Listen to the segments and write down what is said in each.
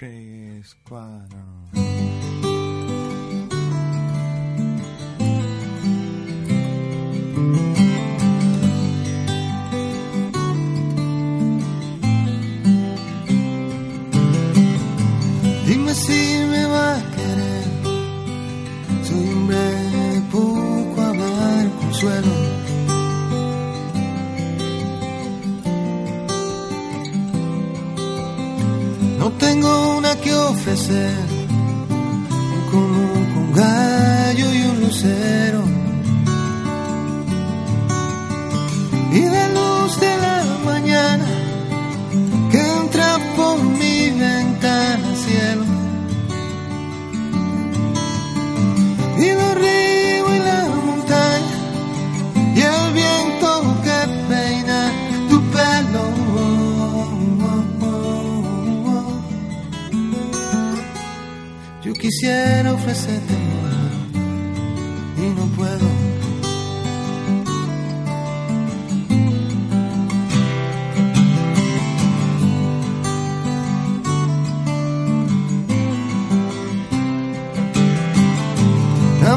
Dime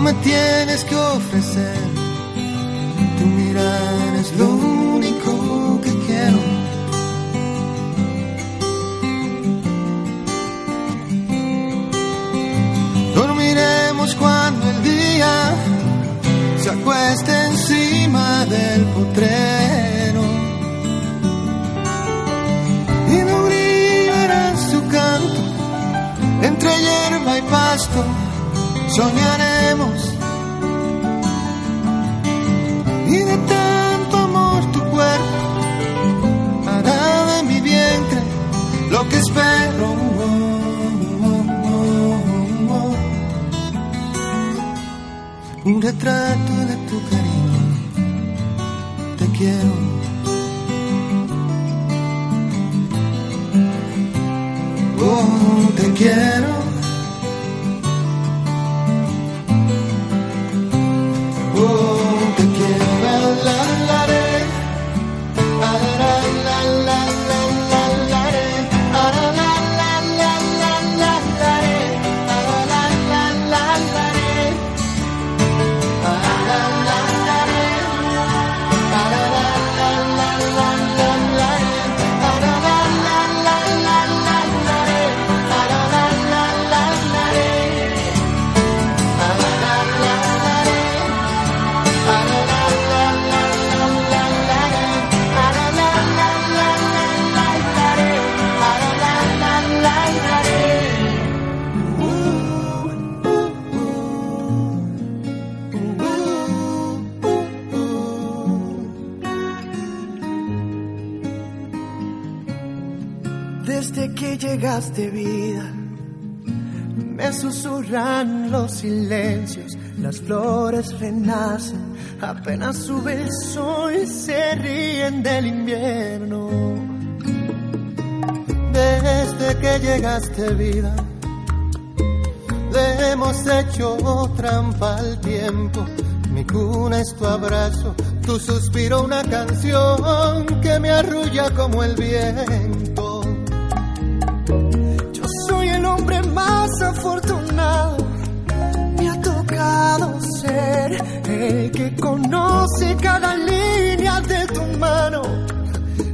me tienes que ofrecer. Tu mirar es lo único que quiero. Dormiremos cuando el día se acueste encima del potrero. Y no brillará su canto entre hierba y pasto soñaremos. Retrato de tu cariño, te quiero. Oh, te quiero. Apenas sube el sol, se ríen del invierno. Desde que llegaste vida, le hemos hecho trampa al tiempo. Mi cuna es tu abrazo, tu suspiro una canción que me arrulla como el viento. Yo soy el hombre más afortunado, me ha tocado el que conoce cada línea de tu mano,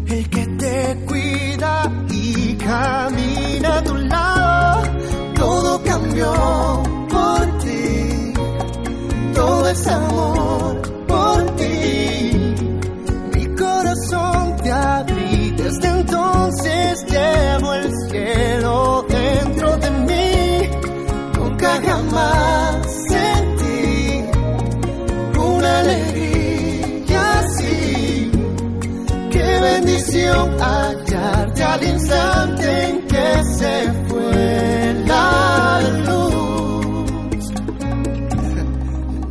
el que te cuida y camina a tu lado. Todo cambió por ti, todo es amor por ti. Mi corazón te abrí, desde entonces llevo el cielo dentro de mí. Nunca jamás bendición hallarte al instante en que se fue la luz.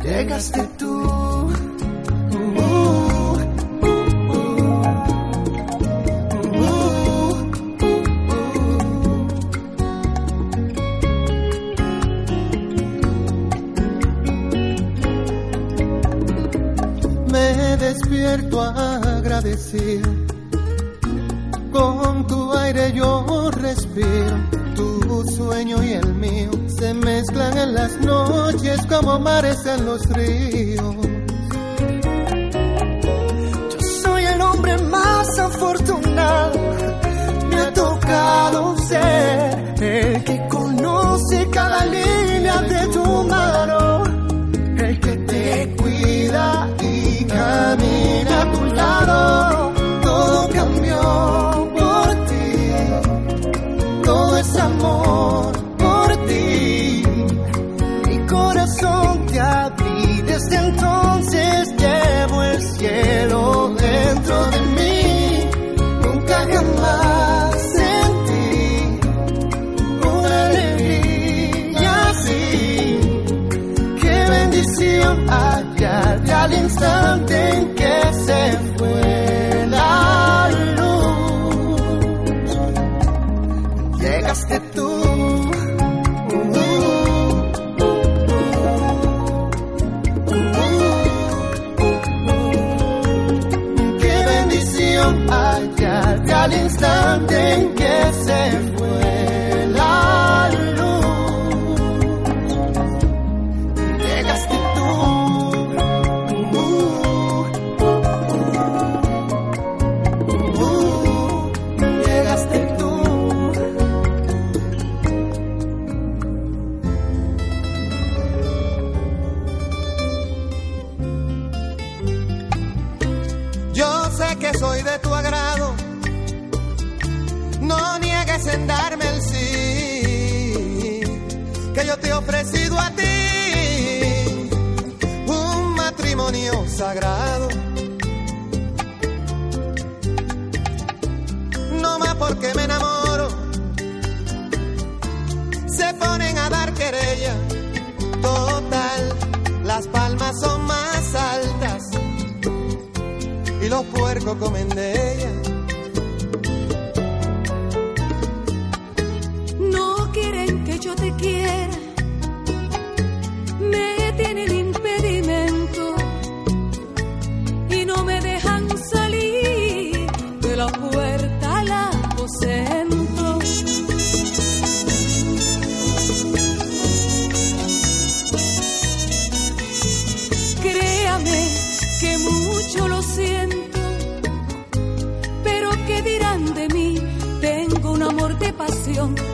Llegaste tú. Uh, uh, uh, Con tu aire yo respiro, tu sueño y el mío se mezclan en las noches como mares en los ríos. Yo soy el hombre más afortunado. Me ha tocado ser el que conoce cada línea de tu mano. Y los puercos comen de ella. No quieren que yo te quiera,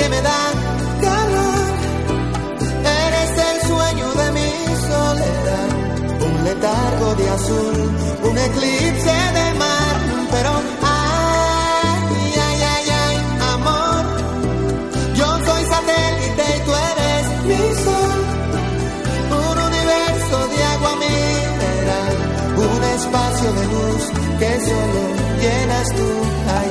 Que me da calor. Eres el sueño de mi soledad. Un letargo de azul, un eclipse de mar. Pero, ay, ay, ay, ay, amor. Yo soy satélite y tú eres mi sol un universo de agua mineral, un espacio de luz que solo llenas tú, ay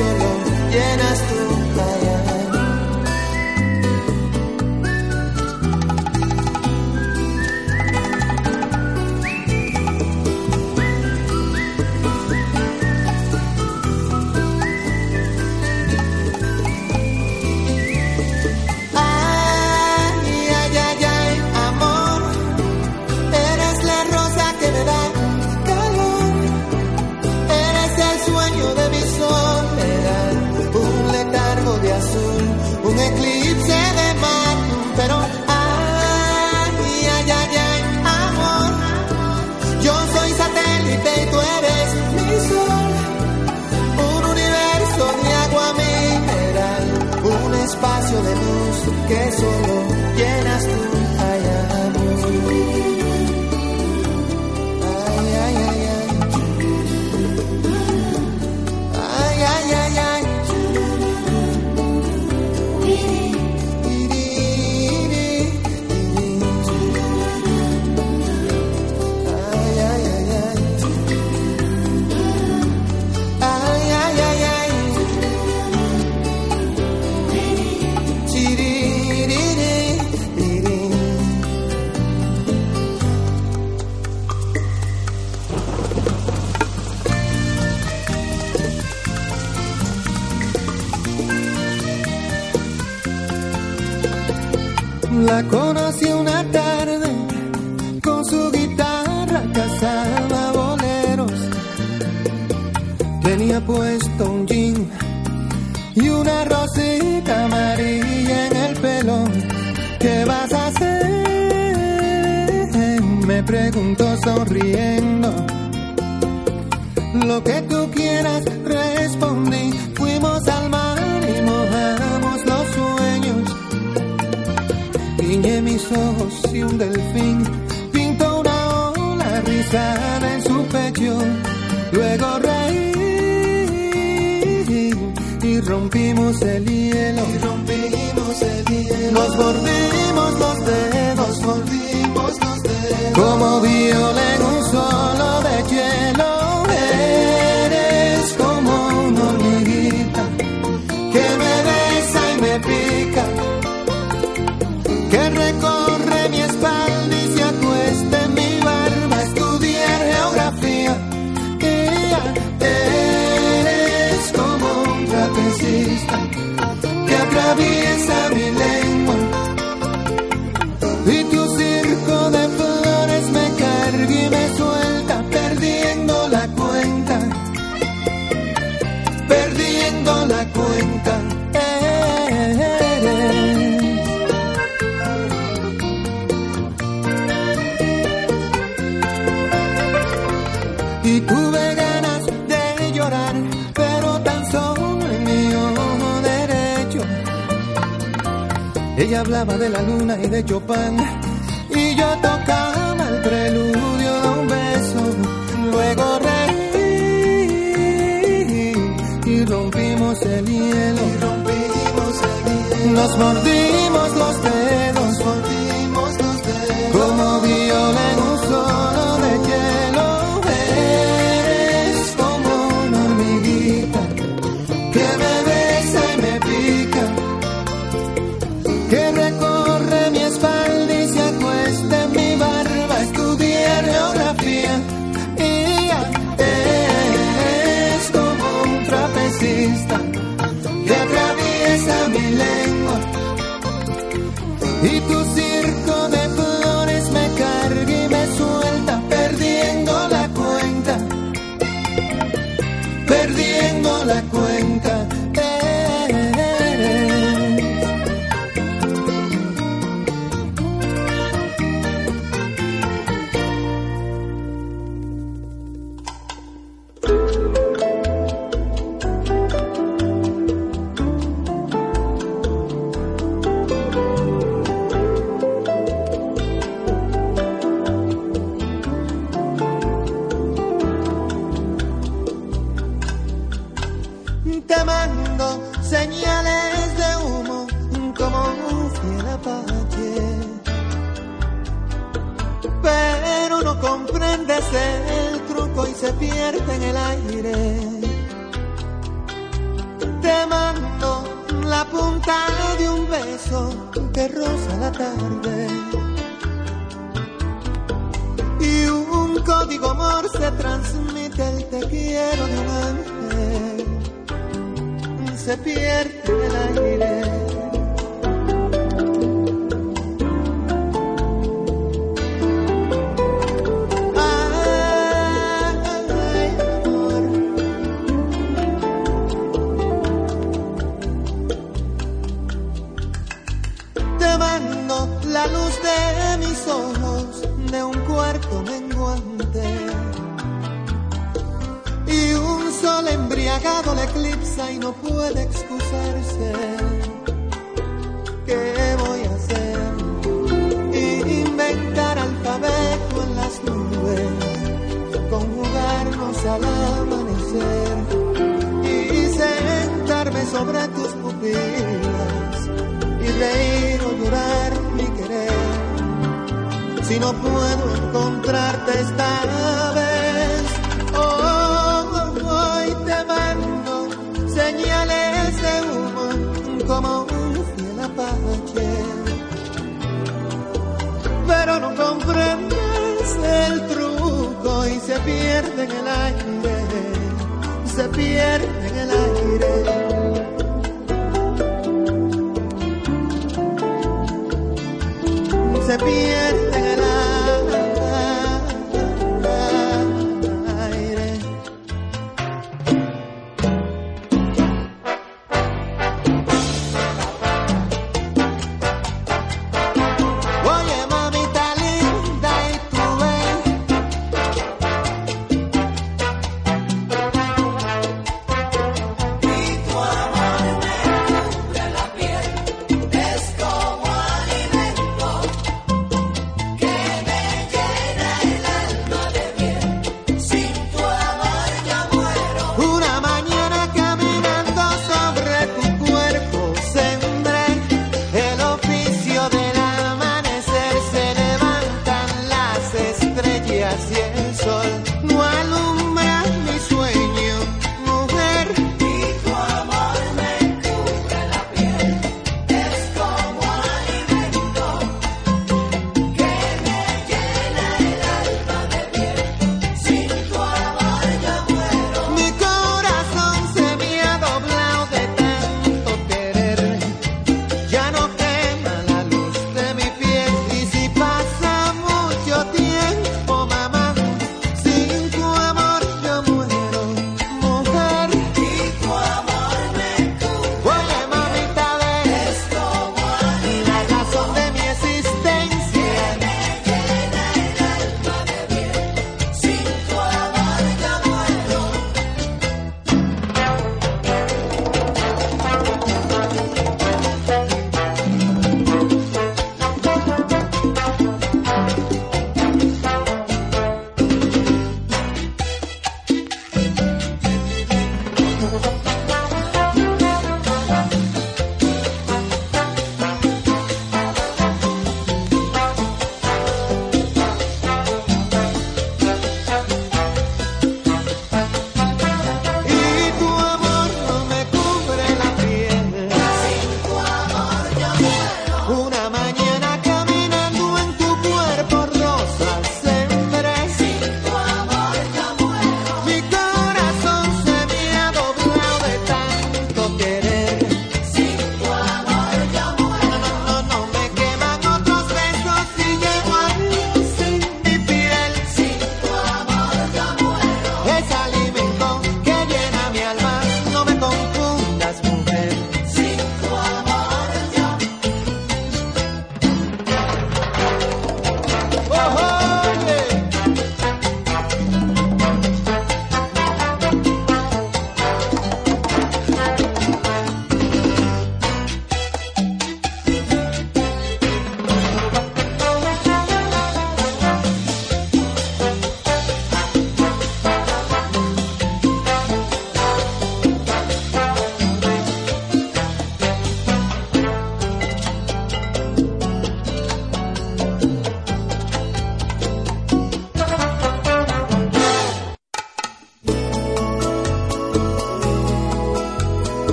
Solo. Llenas Conocí una tarde con su guitarra cazaba boleros. Tenía puesto un jean y una rosita amarilla en el pelo. ¿Qué vas a hacer? Me preguntó sonriendo. Lo que rompimos el hielo, y rompimos el hielo, nos mordimos los dedos, nos mordimos los dedos, como viola Ella hablaba de la luna y de Chopin, y yo tocaba el preludio de un beso. Luego reí y rompimos el hielo, y rompimos el hielo, nos mordimos comprendes el truco y se pierde en el aire. Te mando la punta de un beso que roza la tarde. Y un código morse transmite el te quiero de un ángel se pierde en el aire. Embriagado le eclipsa y no puede excusarse. ¿Qué voy a hacer? Inventar alfabeto en las nubes, conjugarnos al amanecer y sentarme sobre tus pupilas y reír o llorar mi querer. Si no puedo encontrarte esta vez, como un fiel apache. Pero no comprendes el truco y se pierde en el aire, se pierde en el aire. se pierde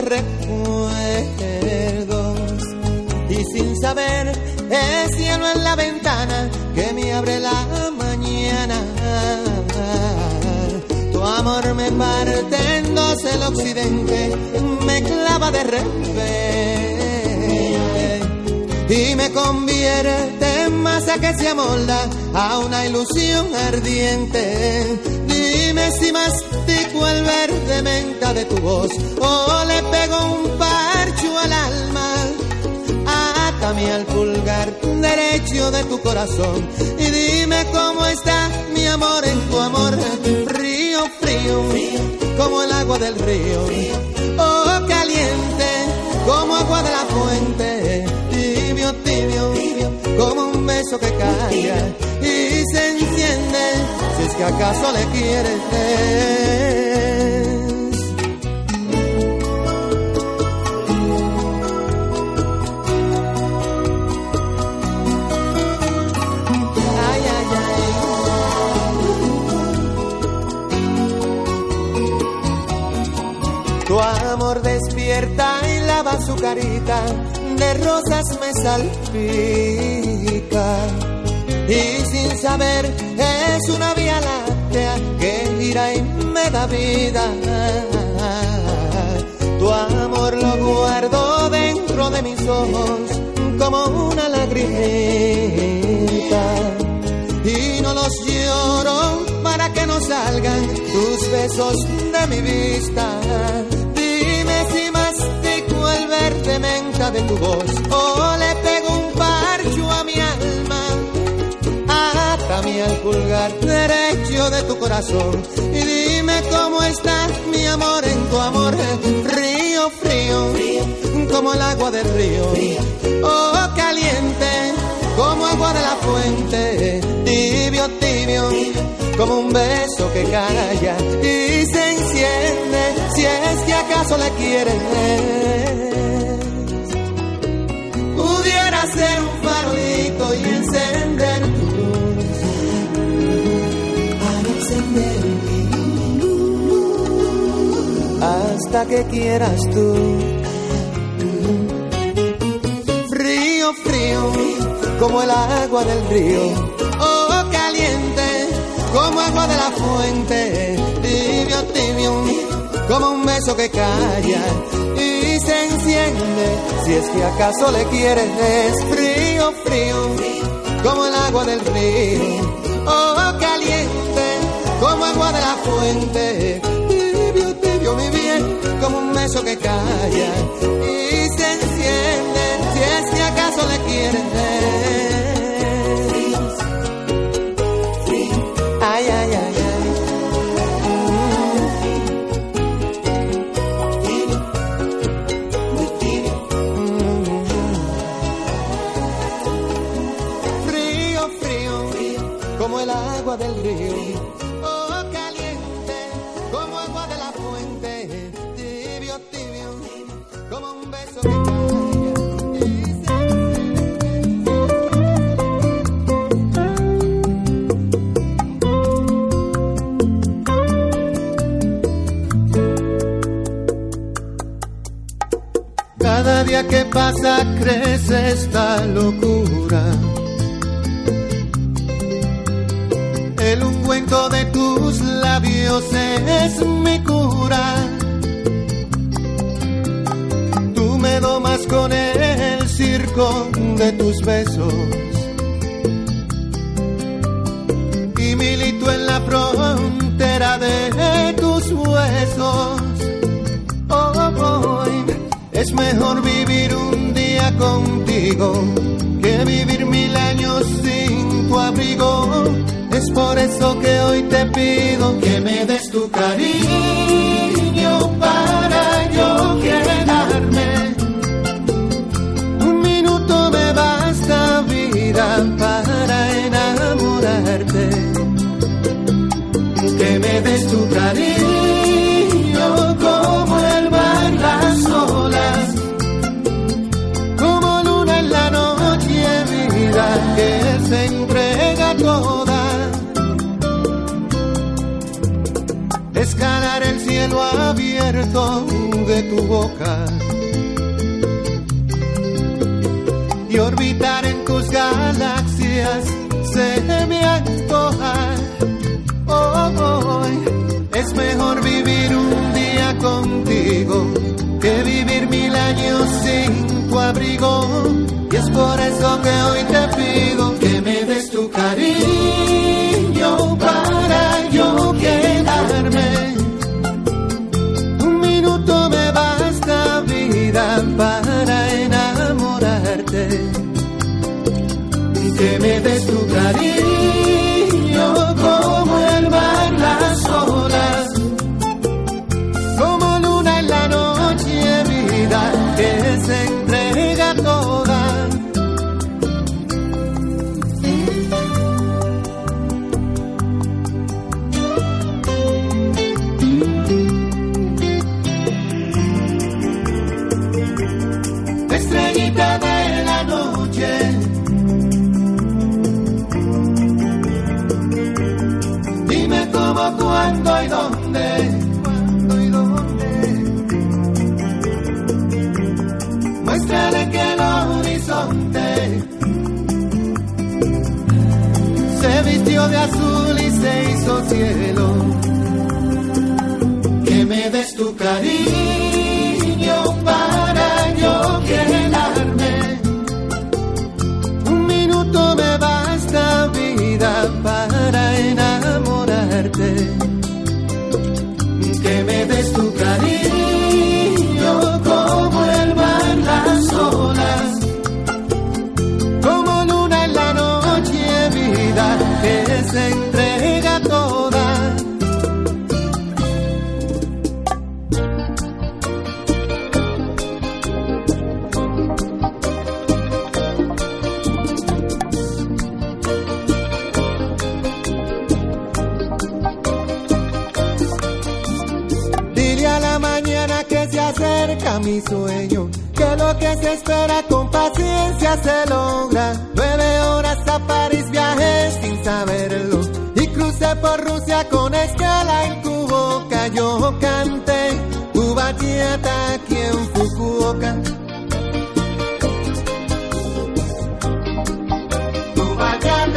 recuerdos. Y sin saber, es cielo en la ventana que me abre la mañana. Tu amor me parte en dos el occidente, me clava de revés y me convierte en masa que se amolda a una ilusión ardiente. Dime si mastico el verde menta de tu voz. O le pego un parcho al alma. Atame al pulgar derecho de tu corazón. Y dime cómo está mi amor en tu amor. Río frío, como el agua del río, oh caliente como agua de la fuente. Tibio, tibio, como un beso que enciende, si es que acaso le quieres. Ay, ay, ay. Tu amor despierta y lava su carita de rosas me salpica y sin saber es una que gira y me da vida. Tu amor lo guardo dentro de mis ojos como una lagrimita y no los lloro para que no salgan tus besos de mi vista. Dime si mastico el verde menta de tu voz o de tu corazón y dime cómo está mi amor en tu amor. Río frío, como el agua del río. Oh, caliente, como agua de la fuente. Tibio, tibio, como un beso que calla y se enciende. Si es que acaso le quieres pudiera ser un Hasta que quieras tú. Frío, frío, como el agua del río. Oh, caliente, como agua de la fuente. Tibio, tibio, como un beso que calla y se enciende. Si es que acaso le quieres, frío, frío, como el agua del río. Oh, caliente, como agua de la fuente. Beso que calla y se enciende. Si acaso le quieres. Pasa crece esta locura. El ungüento de tus labios es mi cura. Tú me domas con el circo de tus besos. Y milito en la frontera de tus huesos. Oh, boy, es mejor vivir un contigo que vivir mil años sin tu abrigo. Es por eso que hoy te pido que me des tu cariño para yo quedarme. Un minuto me basta vida para enamorarte. Que me des tu cariño de tu boca y orbitar en tus galaxias se me antoja. Oh, es mejor vivir un día contigo que vivir mil años sin tu abrigo. Y es por eso que hoy te pido me des tu cariño que lo que se espera con paciencia se logra. Nueve horas a París viajé sin saberlo y crucé por Rusia con escala en tu boca. Yo canté tu bachata aquí en Fukuoka.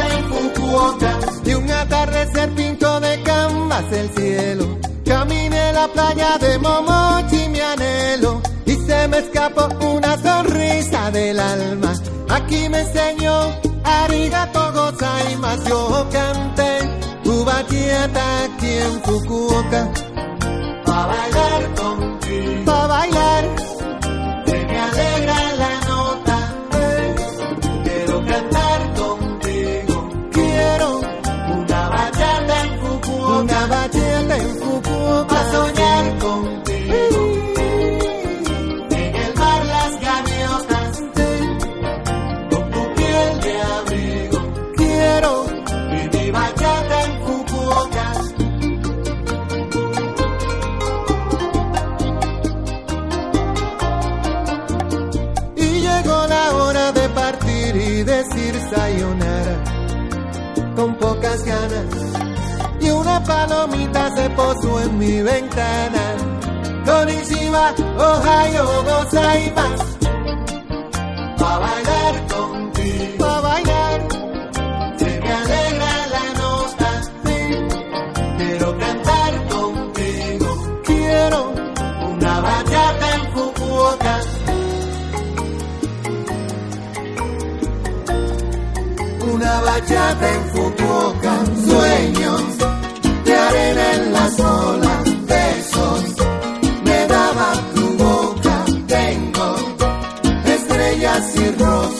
En Fukuoka y un atardecer pinto de canvas el cielo. Caminé la playa de Momochi, una sonrisa del alma. Aquí me enseñó arigato gozaimasu, yo canté tu bachata aquí en Fukuoka. Pa' bailar contigo, en mi ventana. Konnichiwa, Ohio, gozaimasu. Pa' bailar contigo, pa' bailar. Se me alegra la nota, sí. Quiero cantar contigo, quiero una bachata en Fukuoka. Una bachata en Fukuoka, cross.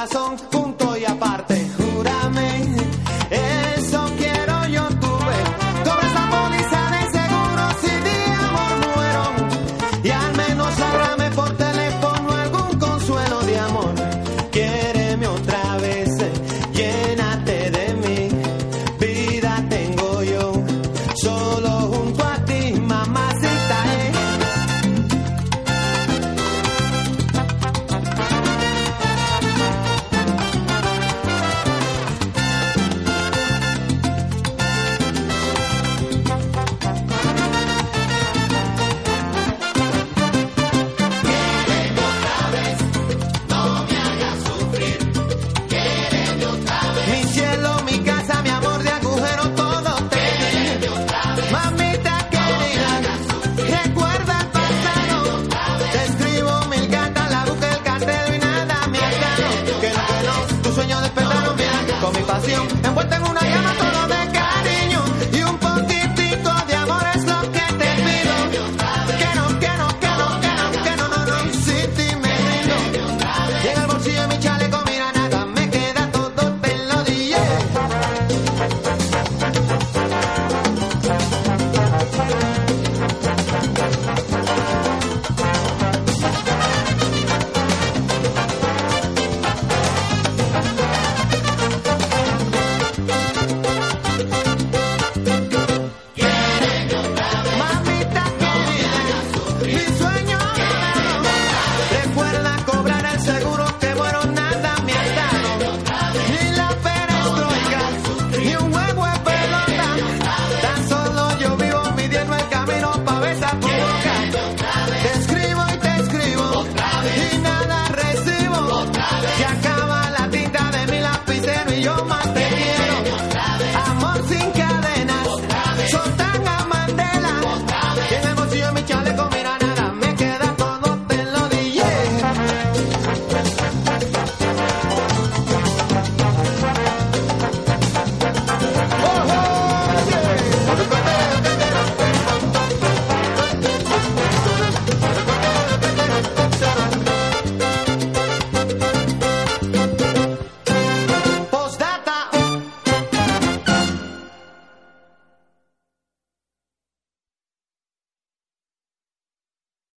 Corazón,